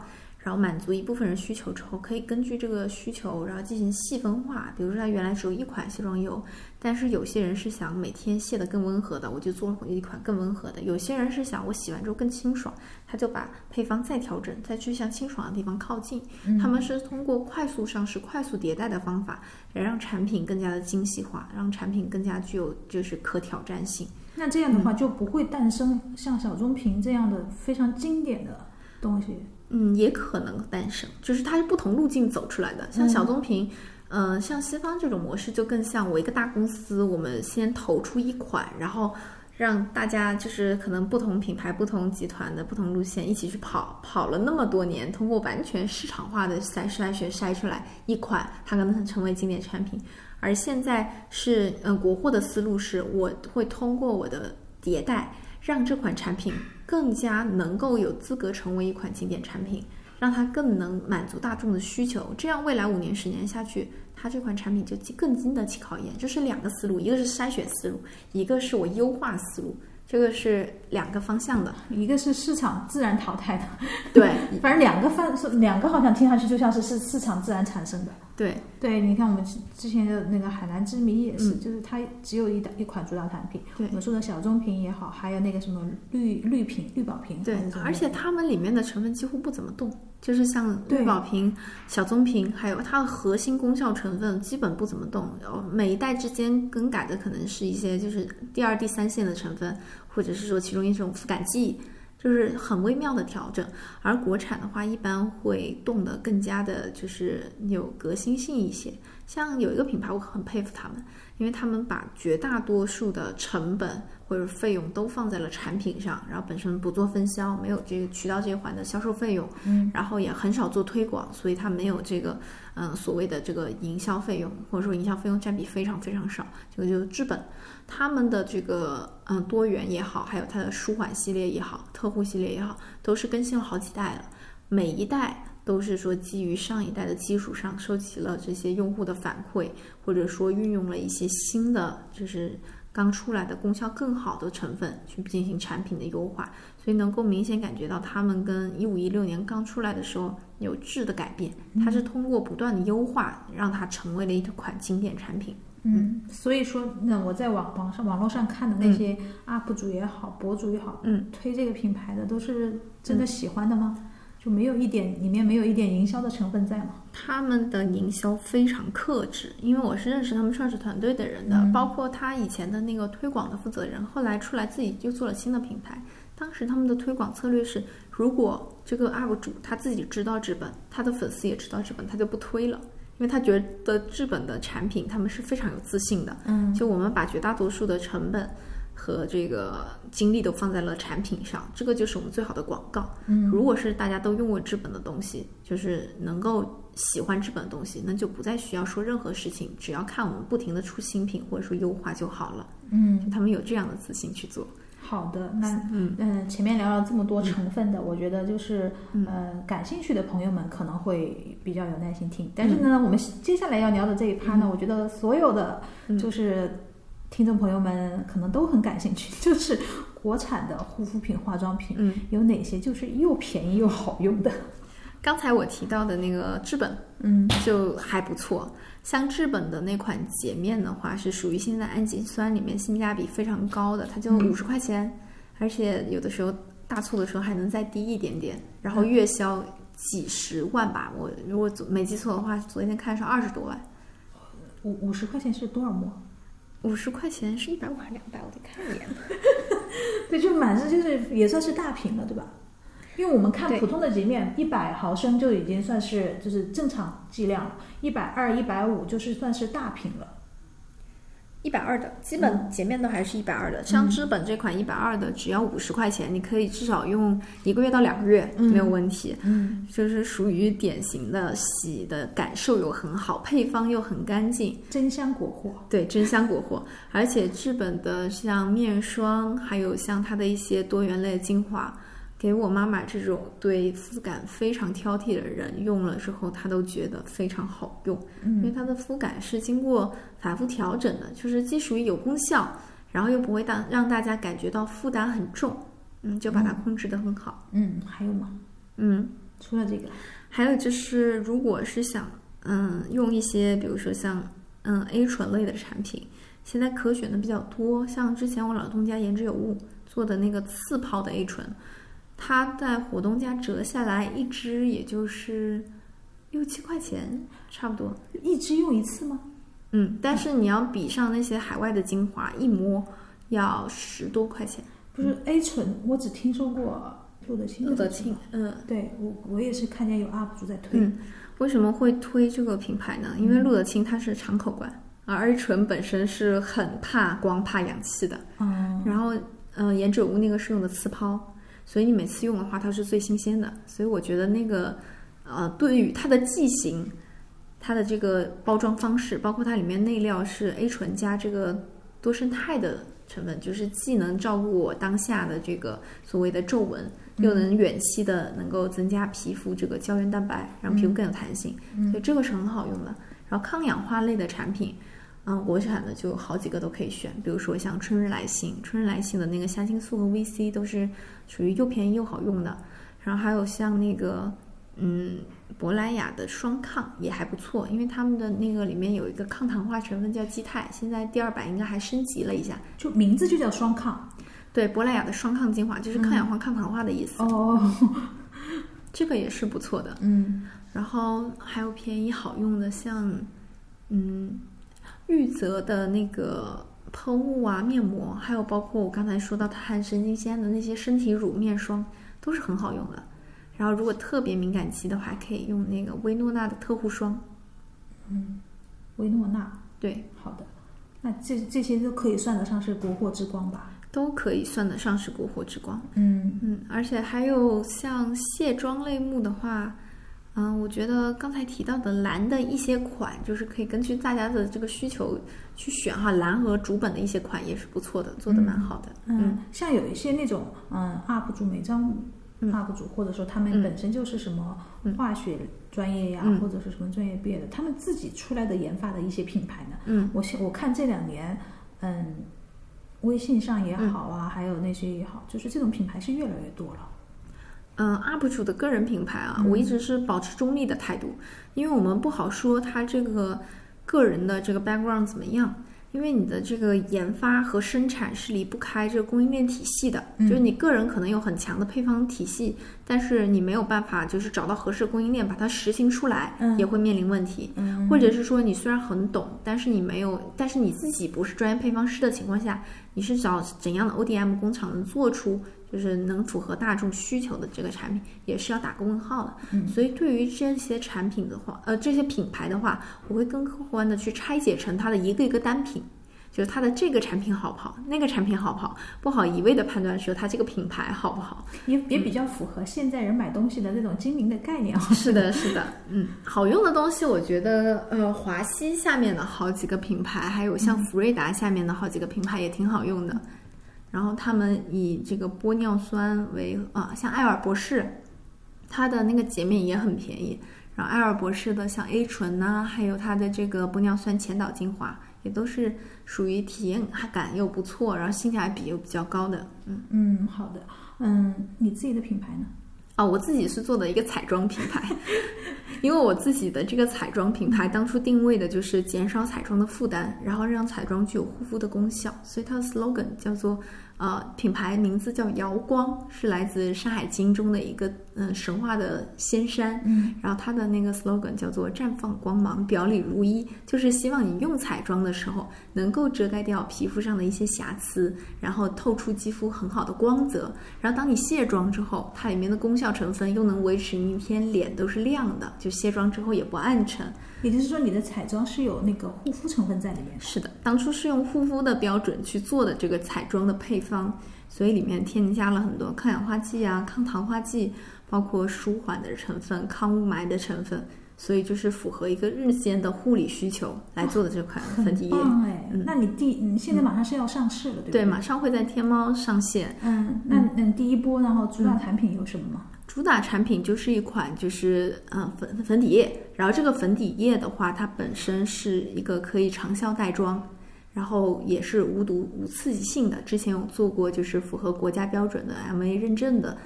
然后满足一部分人需求之后，可以根据这个需求，然后进行细分化。比如说，它原来只有一款卸妆油，但是有些人是想每天卸的更温和的，我就做一款更温和的；有些人是想我洗完之后更清爽，他就把配方再调整，再去向清爽的地方靠近。嗯他们是通过快速上市、快速迭代的方法，来让产品更加的精细化，让产品更加具有就是可挑战性。那这样的话就不会诞生像小棕瓶这样的非常经典的东西。嗯，也可能诞生，就是它是不同路径走出来的。像小棕瓶，嗯、像西方这种模式就更像我一个大公司，我们先投出一款，然后让大家就是可能不同品牌、不同集团的不同路线一起去跑，跑了那么多年，通过完全市场化的筛筛选筛出来一款，它可能成为经典产品。而现在是，嗯、国货的思路是，我会通过我的迭代，让这款产品更加能够有资格成为一款经典产品，让它更能满足大众的需求。这样未来五年、十年下去，它这款产品就更经得起考验。就是两个思路，一个是筛选思路，一个是我优化思路，这个是两个方向的。一个是市场自然淘汰的，对 反正两个方是两个好像听上去就像是是市场自然产生的。对，对，你看我们之之前的那个海南之谜也是，嗯就是它只有一档一款主打产品。对我们说的小棕瓶也好，还有那个什么绿绿瓶、绿宝瓶，对而且它们里面的成分几乎不怎么动，就是像绿宝瓶、小棕瓶，还有它的核心功效成分基本不怎么动。然后每一代之间更改的可能是一些就是第二、第三线的成分，或者是说其中一种肤感剂，就是很微妙的调整。而国产的话，一般会动得更加的，就是有革新性一些。像有一个品牌，我很佩服他们，因为他们把绝大多数的成本或者费用都放在了产品上，然后本身不做分销，没有这个渠道这一环的销售费用，嗯，然后也很少做推广，所以它没有这个嗯所谓的这个营销费用，或者说营销费用占比非常非常少，这个就是治本。他们的这个嗯多元也好，还有它的舒缓系列也好，特护系列也好，都是更新了好几代了。每一代都是说基于上一代的基础上，收集了这些用户的反馈，或者说运用了一些新的，就是刚出来的功效更好的成分去进行产品的优化，所以能够明显感觉到他们跟一五一六年刚出来的时候有质的改变。它是通过不断的优化，让它成为了一款经典产品。嗯，所以说，那我在网网上网络上看的那些 UP 主也好，博主也好，嗯，推这个品牌的都是真的喜欢的吗？就没有一点里面没有一点营销的成分在吗？他们的营销非常克制，因为我是认识他们创始团队的人的，嗯包括他以前的那个推广的负责人，后来出来自己就做了新的品牌。当时他们的推广策略是，如果这个 UP 主他自己知道这本，他的粉丝也知道这本，他就不推了。因为他觉得纸本的产品他们是非常有自信的，嗯就我们把绝大多数的成本和这个精力都放在了产品上，这个就是我们最好的广告。嗯如果是大家都用过纸本的东西，就是能够喜欢纸本的东西，那就不再需要说任何事情，只要看我们不停的出新品或者说优化就好了。嗯，就他们有这样的自信去做。好的，那嗯。嗯，前面聊了这么多成分的，我觉得就是呃，感兴趣的朋友们可能会比较有耐心听。但是呢，我们接下来要聊的这一趴呢，我觉得所有的就是听众朋友们可能都很感兴趣，就是国产的护肤品、化妆品嗯，有哪些就是又便宜又好用的？刚才我提到的那个至本嗯就还不错，像至本的那款洁面的话，是属于现在氨基酸里面性价比非常高的，它就五十块钱，而且有的时候大促的时候还能再低一点点，然后月销几十万吧，我如果没记错的话，昨天看上二十多万。五五十块钱是多少沫？五十块钱是一百五还是两百？我得看一眼。对，就满是就是也算是大瓶了，对吧？因为我们看普通的洁面，一百毫升就已经算是就是正常剂量了，一百二、一百五就是算是大瓶了。一百二的，基本洁面都还是一百二的。像知本这款一百二的，只要五十块钱，你可以至少用一个月到两个月、嗯没有问题。嗯就是属于典型的洗的感受又很好，配方又很干净，真香国货。对，真香国货。而且日本的像面霜，还有像它的一些多元类精华，给我妈妈这种对肤感非常挑剔的人用了之后，她都觉得非常好用，因为嗯它的肤感是经过反复调整的，就是既属于有功效，然后又不会让让大家感觉到负担很重，嗯，就把它控制得很好，嗯，还有吗？嗯。除了这个，还有就是，如果是想嗯用一些，比如说像嗯 A 醇类的产品，现在可选的比较多。像之前我老东家言之有物做的那个次泡的 A 醇，它在活动价折下来一支也就是六七块钱，差不多。一支用一次吗？嗯，但是你要比上那些海外的精华，一摸要十多块钱。不是 A 醇，我只听说过路德清。路德清，嗯。对我我也是看见有 UP 主在推。嗯，为什么会推这个品牌呢？因为路德清它是长口罐，而 A 醇本身是很怕光、怕氧气的。嗯然后，呃，颜者屋那个是用的次抛，所以你每次用的话，它是最新鲜的。所以我觉得那个，呃，对于它的剂型、它的这个包装方式，包括它里面内料是 A 醇加这个多胜肽的成分，就是既能照顾我当下的这个所谓的皱纹，又能远期的能够增加皮肤这个胶原蛋白，让皮肤更有弹性，所以这个是很好用的。然后抗氧化类的产品，嗯，国产的就好几个都可以选，比如说像春日来信，春日来信的那个虾青素和 VC 都是属于又便宜又好用的。然后还有像那个，嗯，珀莱雅的双抗也还不错，因为他们的那个里面有一个抗糖化成分叫基肽，现在第二版应该还升级了一下。就名字就叫双抗。对，珀莱雅的双抗精华就是抗氧化、抗糖化的意思，哦，这个也是不错的。嗯然后还有便宜好用的，像嗯，玉泽的那个喷雾啊、面膜，还有包括我刚才说到它含神经酰胺的那些身体乳面霜，都是很好用的。然后如果特别敏感肌的话，可以用那个薇诺娜的特护霜。嗯，薇诺娜。对，好的，那这这些都可以算得上是国货之光吧？都可以算得上是国货之光。嗯嗯，而且还有像卸妆类目的话，嗯，我觉得刚才提到的蓝的一些款，就是可以根据大家的这个需求去选哈，蓝和主本的一些款也是不错的，做的蛮好的。嗯，像有一些那种嗯 UP 主美妆 UP 主，或者说他们本身就是什么化学专业呀，或者是什么专业毕业的，他们自己出来的研发的一些品牌呢？嗯，我现我看这两年，嗯，微信上也好啊，还有那些也好，就是这种品牌是越来越多了。嗯，UP 主的个人品牌啊，我一直是保持中立的态度，因为我们不好说他这个个人的这个 background 怎么样。因为你的这个研发和生产是离不开这个供应链体系的，就是你个人可能有很强的配方体系，但是你没有办法就是找到合适的供应链把它实行出来，也会面临问题。或者是说你虽然很懂，但是你没有，但是你自己不是专业配方师的情况下，你是找怎样的 ODM 工厂能做出？就是能符合大众需求的这个产品，也是要打个问号的。所以对于这些产品的话，呃，这些品牌的话，我会更客观的去拆解成它的一个一个单品，就是它的这个产品好不好，那个产品好不好，不好一味的判断说它这个品牌好不好，也也比较符合现在人买东西的那种精明的概念 啊。是的，是的，嗯，好用的东西，我觉得，呃，华西下面的好几个品牌，还有像福瑞达下面的好几个品牌也挺好用的。然后他们以这个玻尿酸为啊，像爱尔博士，它的那个洁面也很便宜。然后爱尔博士的像 A 醇呐，还有它的这个玻尿酸前导精华，也都是属于体验感又不错，然后性价比又比较高的。嗯嗯，好的。嗯，你自己的品牌呢？啊，我自己是做的一个彩妆品牌，因为我自己的这个彩妆品牌当初定位的就是减少彩妆的负担，然后让彩妆具有护肤的功效，所以它的 slogan 叫做。呃，品牌名字叫瑶光，是来自《山海经》中的一个嗯神话的仙山。嗯，然后它的那个 slogan 叫做“绽放光芒，表里如一”，就是希望你用彩妆的时候能够遮盖掉皮肤上的一些瑕疵，然后透出肌肤很好的光泽。然后当你卸妆之后，它里面的功效成分又能维持你一天脸都是亮的，就卸妆之后也不暗沉。也就是说，你的彩妆是有那个护肤成分在里面。是的，当初是用护肤的标准去做的这个彩妆的配方，所以里面添加了很多抗氧化剂啊、抗糖化剂，包括舒缓的成分、抗雾霾的成分，所以就是符合一个日间的护理需求来做的这款粉底液。哎，那你第你现在马上是要上市了，对不对？对，马上会在天猫上线。嗯，那嗯，第一波，然后主打产品有什么吗？主打产品就是一款就是嗯粉粉底液，然后这个粉底液的话，它本身是一个可以长效带妆，然后也是无毒无刺激性的。之前有做过就是符合国家标准的 M A 认证的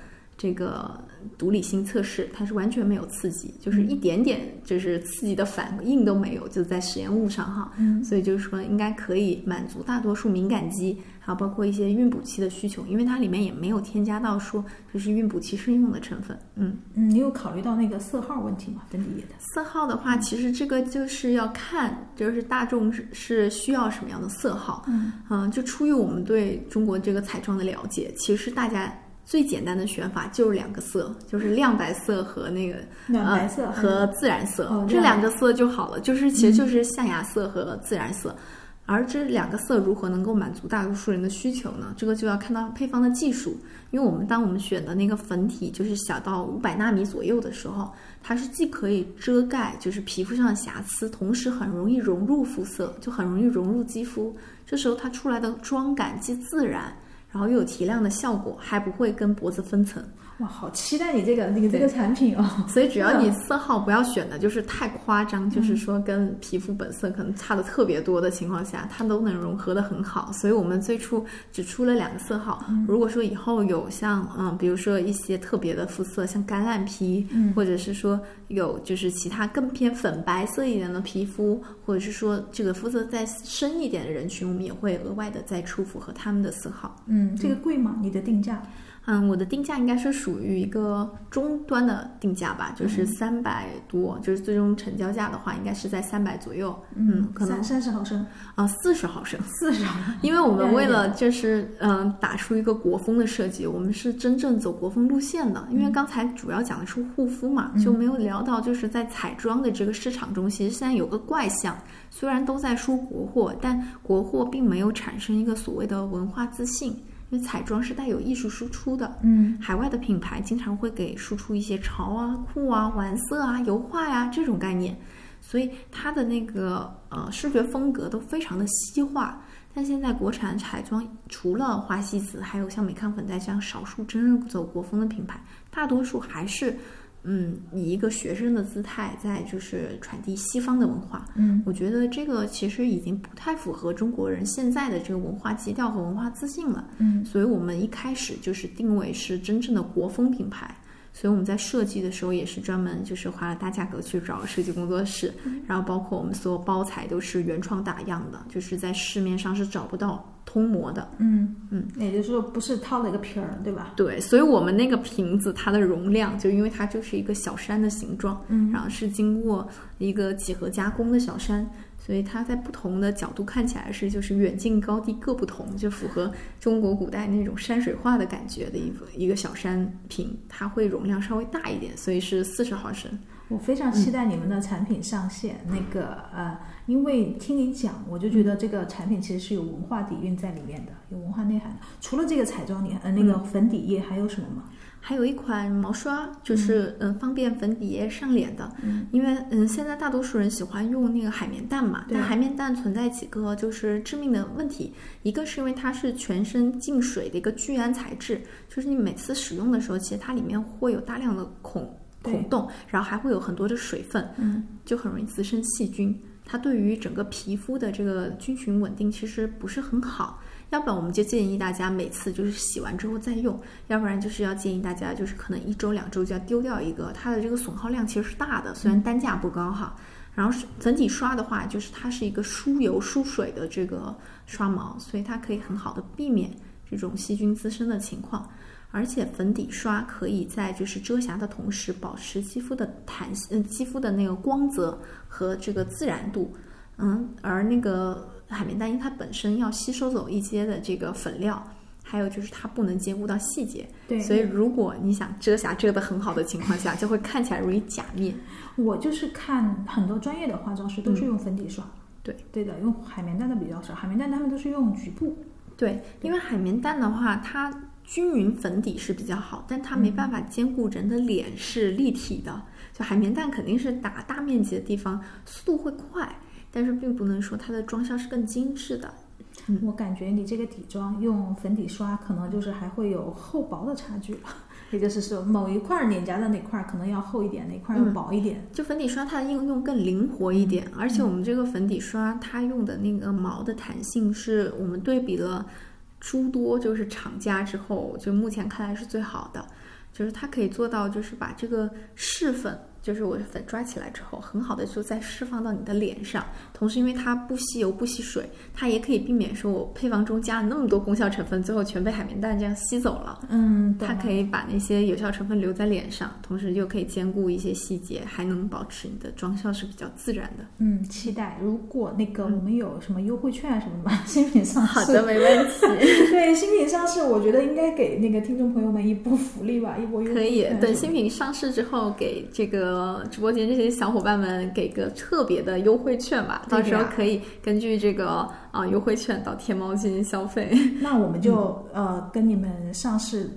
这个独立性测试，它是完全没有刺激，就是一点点就是刺激的反应都没有，就在实验物上哈。嗯，所以就是说应该可以满足大多数敏感肌。还有包括一些孕补期的需求，因为它里面也没有添加到说就是孕补期适用的成分。嗯嗯，你有考虑到那个色号问题吗？粉底液的色号的话，其实这个就是要看，就是大众是是需要什么样的色号。嗯嗯，就出于我们对中国这个彩妆的了解，其实大家最简单的选法就是两个色，就是亮白色和那个亮白色和自然色，这两个色就好了。就是其实就是象牙色和自然色。而这两个色如何能够满足大多数人的需求呢？这个就要看到配方的技术。因为我们当我们选的那个粉体就是小到五百纳米左右的时候，它是既可以遮盖就是皮肤上的瑕疵，同时很容易融入肤色，就很容易融入肌肤。这时候它出来的妆感既自然，然后又有提亮的效果，还不会跟脖子分层。哇，好期待你这个这个这个产品哦！所以只要你色号不要选的就是太夸张，就是说跟皮肤本色可能差的特别多的情况下，它都能融合的很好。所以我们最初只出了两个色号。如果说以后有像嗯，比如说一些特别的肤色，像橄榄皮，或者是说有就是其他更偏粉白色一点的皮肤，或者是说这个肤色再深一点的人群，我们也会额外的再出符合他们的色号。嗯，这个贵吗？你的定价？嗯，我的定价应该是属于一个中端的定价吧，就是三百多，就是最终成交价的话，应该是在三百左右。嗯，可能三十毫升啊，四十毫升，四十毫升。因为我们为了就是嗯，打出一个国风的设计，我们是真正走国风路线的。因为刚才主要讲的是护肤嘛，就没有聊到就是在彩妆的这个市场中，其实现在有个怪象，虽然都在说国货，但国货并没有产生一个所谓的文化自信。因为彩妆是带有艺术输出的，嗯，海外的品牌经常会给输出一些潮啊、酷啊、玩色啊、油画呀这种概念，所以它的那个呃视觉风格都非常的西化。但现在国产彩妆除了花西子，还有像美康粉黛这样少数真正走国风的品牌，大多数还是。嗯，以一个学生的姿态，在就是传递西方的文化。嗯，我觉得这个其实已经不太符合中国人现在的这个文化基调和文化自信了。嗯，所以我们一开始就是定位是真正的国风品牌。所以我们在设计的时候也是专门就是花了大价格去找设计工作室，然后包括我们所有包材都是原创打样的，就是在市面上是找不到通模的。嗯嗯，也就是说不是套了一个瓶儿，对吧？对，所以我们那个瓶子它的容量就因为它就是一个小山的形状，嗯然后是经过一个几何加工的小山。所以它在不同的角度看起来是就是远近高低各不同，就符合中国古代那种山水画的感觉的一个一个小山瓶，它会容量稍微大一点，所以是四十毫升。我非常期待你们的产品上线。那个呃，因为听你讲，我就觉得这个产品其实是有文化底蕴在里面的，有文化内涵的。除了这个彩妆，你呃那个粉底液还有什么吗？还有一款毛刷，就是嗯方便粉底液上脸的。嗯，因为嗯现在大多数人喜欢用那个海绵蛋嘛，对但海绵蛋存在几个就是致命的问题，一个是因为它是全身进水的一个聚氨材质，就是你每次使用的时候，其实它里面会有大量的孔对孔洞，然后还会有很多的水分，嗯，就很容易滋生细菌。它对于整个皮肤的这个菌群稳定其实不是很好。要不然我们就建议大家每次就是洗完之后再用，要不然就是要建议大家就是可能一周两周就要丢掉一个，它的这个损耗量其实是大的，虽然单价不高哈。然后是粉底刷的话，就是它是一个疏油疏水的这个刷毛，所以它可以很好的避免这种细菌滋生的情况。而且粉底刷可以在就是遮瑕的同时保持肌肤的弹性，嗯，肌肤的那个光泽和这个自然度，嗯，而那个海绵蛋因为它本身要吸收走一些的这个粉料，还有就是它不能兼顾到细节，对所以如果你想遮瑕遮得很好的情况下，就会看起来容易假面。我就是看很多专业的化妆师都是用粉底刷。对对的，用海绵蛋的比较少，海绵蛋他们都是用局部。对，因为海绵蛋的话，它均匀粉底是比较好，但它没办法兼顾人的脸是立体的。就海绵蛋肯定是打大面积的地方速度会快，但是并不能说它的妆效是更精致的。嗯我感觉你这个底妆用粉底刷，可能就是还会有厚薄的差距了。也就是说，某一块儿脸颊的哪块儿可能要厚一点，哪块儿要嗯薄一点。就粉底刷它的应用更灵活一点，而且我们这个粉底刷它用的那个毛的弹性是我们对比了诸多就是厂家之后，就目前看来是最好的，就是它可以做到就是把这个试粉。就是我粉抓起来之后，很好的就再释放到你的脸上，同时因为它不吸油不吸水，它也可以避免说我配方中加了那么多功效成分，最后全被海绵蛋这样吸走了。嗯，它可以。把那些有效成分留在脸上，同时又可以兼顾一些细节，还能保持你的妆效是比较自然的。嗯，期待。如果那个我们有什么优惠券啊什么的嘛，新品上市。好的，没问题，对新品上市，我觉得应该给那个听众朋友们一波福利吧，一波优惠可以等新品上市之后，给这个直播间这些小伙伴们给个特别的优惠券吧，到时候可以根据这个啊、优惠券到天猫进行消费。那我们就、呃跟你们上市。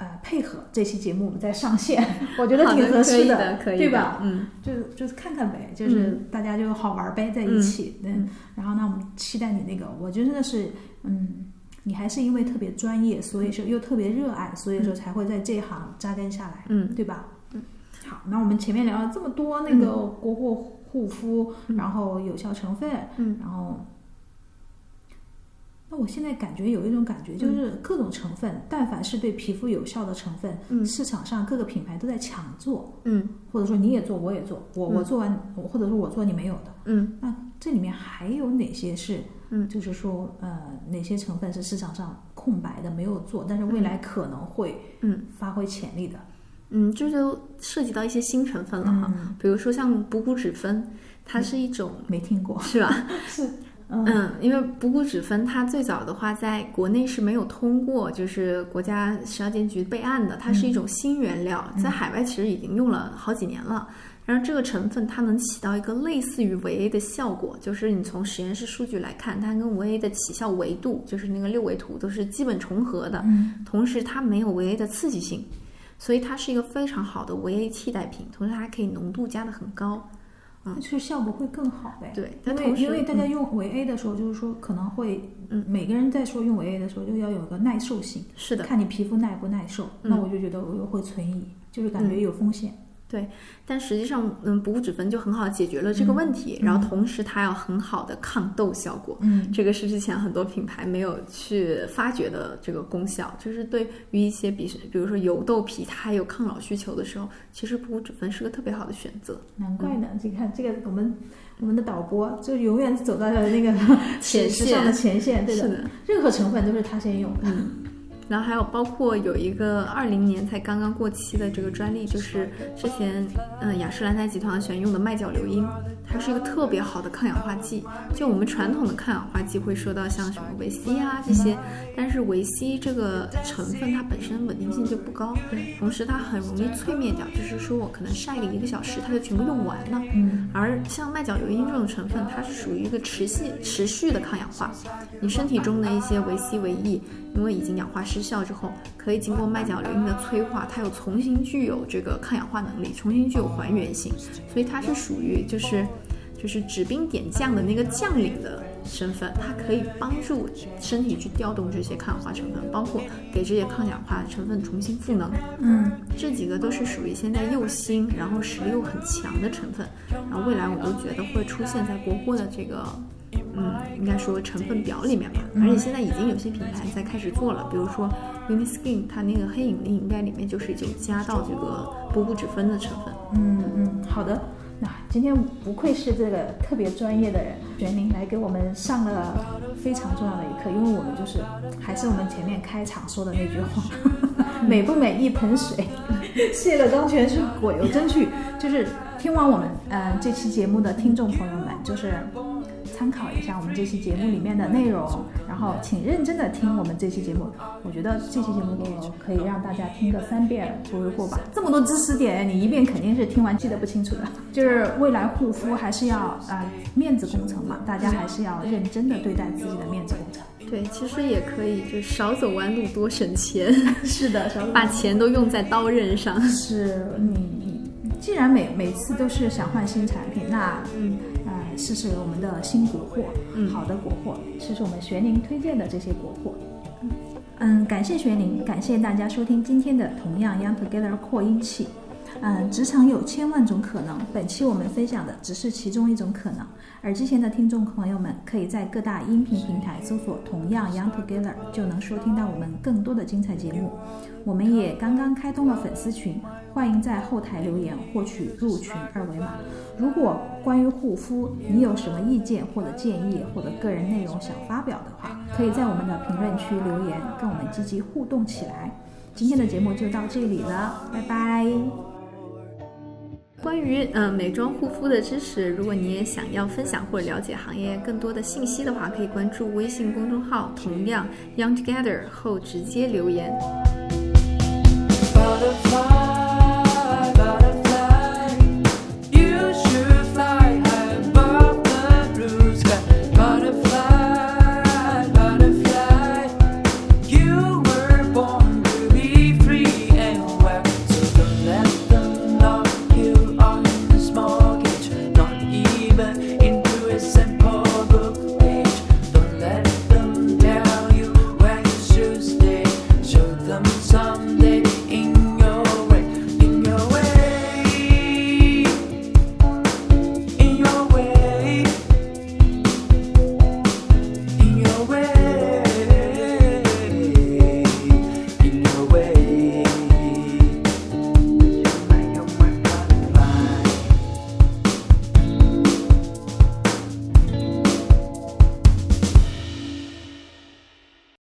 呃，配合这期节目我们再上线，我觉得，挺合适的，可以的，对吧？嗯，就是就是看看呗，就是大家就好玩呗，在一起。嗯，然后呢，我们期待你那个，我觉得真的是，嗯，你还是因为特别专业，所以说又特别热爱，所以说才会在这行扎根下来，嗯对吧？嗯，好，那我们前面聊了这么多那个国货护肤，然后有效成分，嗯，然后。那我现在感觉有一种感觉，就是各种成分，但凡是对皮肤有效的成分，嗯。市场上各个品牌都在抢做，嗯。或者说你也做，我也做，我我做完，或者说我做你没有的，嗯。那这里面还有哪些是，嗯。就是说呃哪些成分是市场上空白的没有做，但是未来可能会嗯。发挥潜力的？嗯，这就涉及到一些新成分了哈，嗯。比如说像补骨脂酚，它是一种没听过，是吧？是，嗯。嗯，因为补骨脂酚它最早的话，在国内是没有通过就是国家食药监局备案的，它是一种新原料，在海外其实已经用了好几年了。然后这个成分它能起到一个类似于维 A 的效果，就是你从实验室数据来看，它跟维 A 的起效维度，就是那个六维图都是基本重合的。嗯。同时它没有维 A 的刺激性，所以它是一个非常好的维 A 替代品，同时它还可以浓度加的很高。那就是效果会更好呗。对，同时为因为大家用维 A 的时候，就是说可能会，嗯，每个人在说用维 A 的时候，就要有个耐受性，是的，看你皮肤耐不耐受。嗯那我就觉得我又会存疑，就是感觉有风险。但实际上，嗯，补脂酚就很好解决了这个问题，嗯然后同时它有很好的抗痘效果。嗯这个是之前很多品牌没有去发掘的这个功效，就是对于一些比比如说油痘皮，它还有抗老需求的时候，其实补脂酚是个特别好的选择。难怪呢，你看这个我们我们的导播就永远走到了那个前线上的前线，对的，是的，任何成分都是他先用的。嗯。然后还有包括有一个二零年才刚刚过期的这个专利，就是之前嗯雅诗兰黛集团喜欢用的麦角硫因，它是一个特别好的抗氧化剂。就我们传统的抗氧化剂会说到像什么维 C 啊这些，但是维 C 这个成分它本身稳定性就不高，同时它很容易淬灭掉，就是说我可能晒个一个小时它就全部用完了。嗯而像麦角硫因这种成分，它是属于一个持续持续的抗氧化。你身体中的一些维 C、维 E，因为已经氧化失效之后，可以经过麦角硫因的催化，它又重新具有这个抗氧化能力，重新具有还原性，所以它是属于就是就是指兵点将的那个将领的身份，它可以帮助身体去调动这些抗氧化成分，包括给这些抗氧化成分重新赋能。嗯这几个都是属于现在又新，然后实力又很强的成分，然后未来我都觉得会出现在国货的这个，嗯，应该说成分表里面吧。而且现在已经有些品牌在开始做了，比如说 Uniskin，它那个黑引力应该里面就是有加到这个补补脂酚的成分。嗯嗯，好的。那今天不愧是这个特别专业的人，玄宁来给我们上了非常重要的一课，因为我们就是还是我们前面开场说的那句话，美不美一盆水，卸了妆全是果油真去。就是听完我们呃这期节目的听众朋友们，就是参考一下我们这期节目里面的内容，然后请认真的听我们这期节目。我觉得这期节目可以让大家听个三遍不为过吧。这么多知识点，你一遍肯定是听完记得不清楚的。就是未来护肤还是要啊、呃面子工程嘛，大家还是要认真的对待自己的面子工程。对，其实也可以，就少走弯路，多省钱，是的，小把钱都用在刀刃上。是你你既然每每次都是想换新产品，那嗯呃试试我们的新国货，嗯好的国货，试试我们玄灵推荐的这些国货。嗯，感谢玄灵，感谢大家收听今天的同样 Young Together 扩音器。嗯，职场有千万种可能，本期我们分享的只是其中一种可能。耳机前的听众朋友们，可以在各大音频平台搜索“同样 Young Together”，就能收听到我们更多的精彩节目。我们也刚刚开通了粉丝群，欢迎在后台留言获取入群二维码。如果关于护肤你有什么意见或者建议，或者个人内容想发表的话，可以在我们的评论区留言，跟我们积极互动起来。今天的节目就到这里了，拜拜。关于呃美妆护肤的知识，如果你也想要分享或者了解行业更多的信息的话，可以关注微信公众号“同样 Young Together” 后直接留言。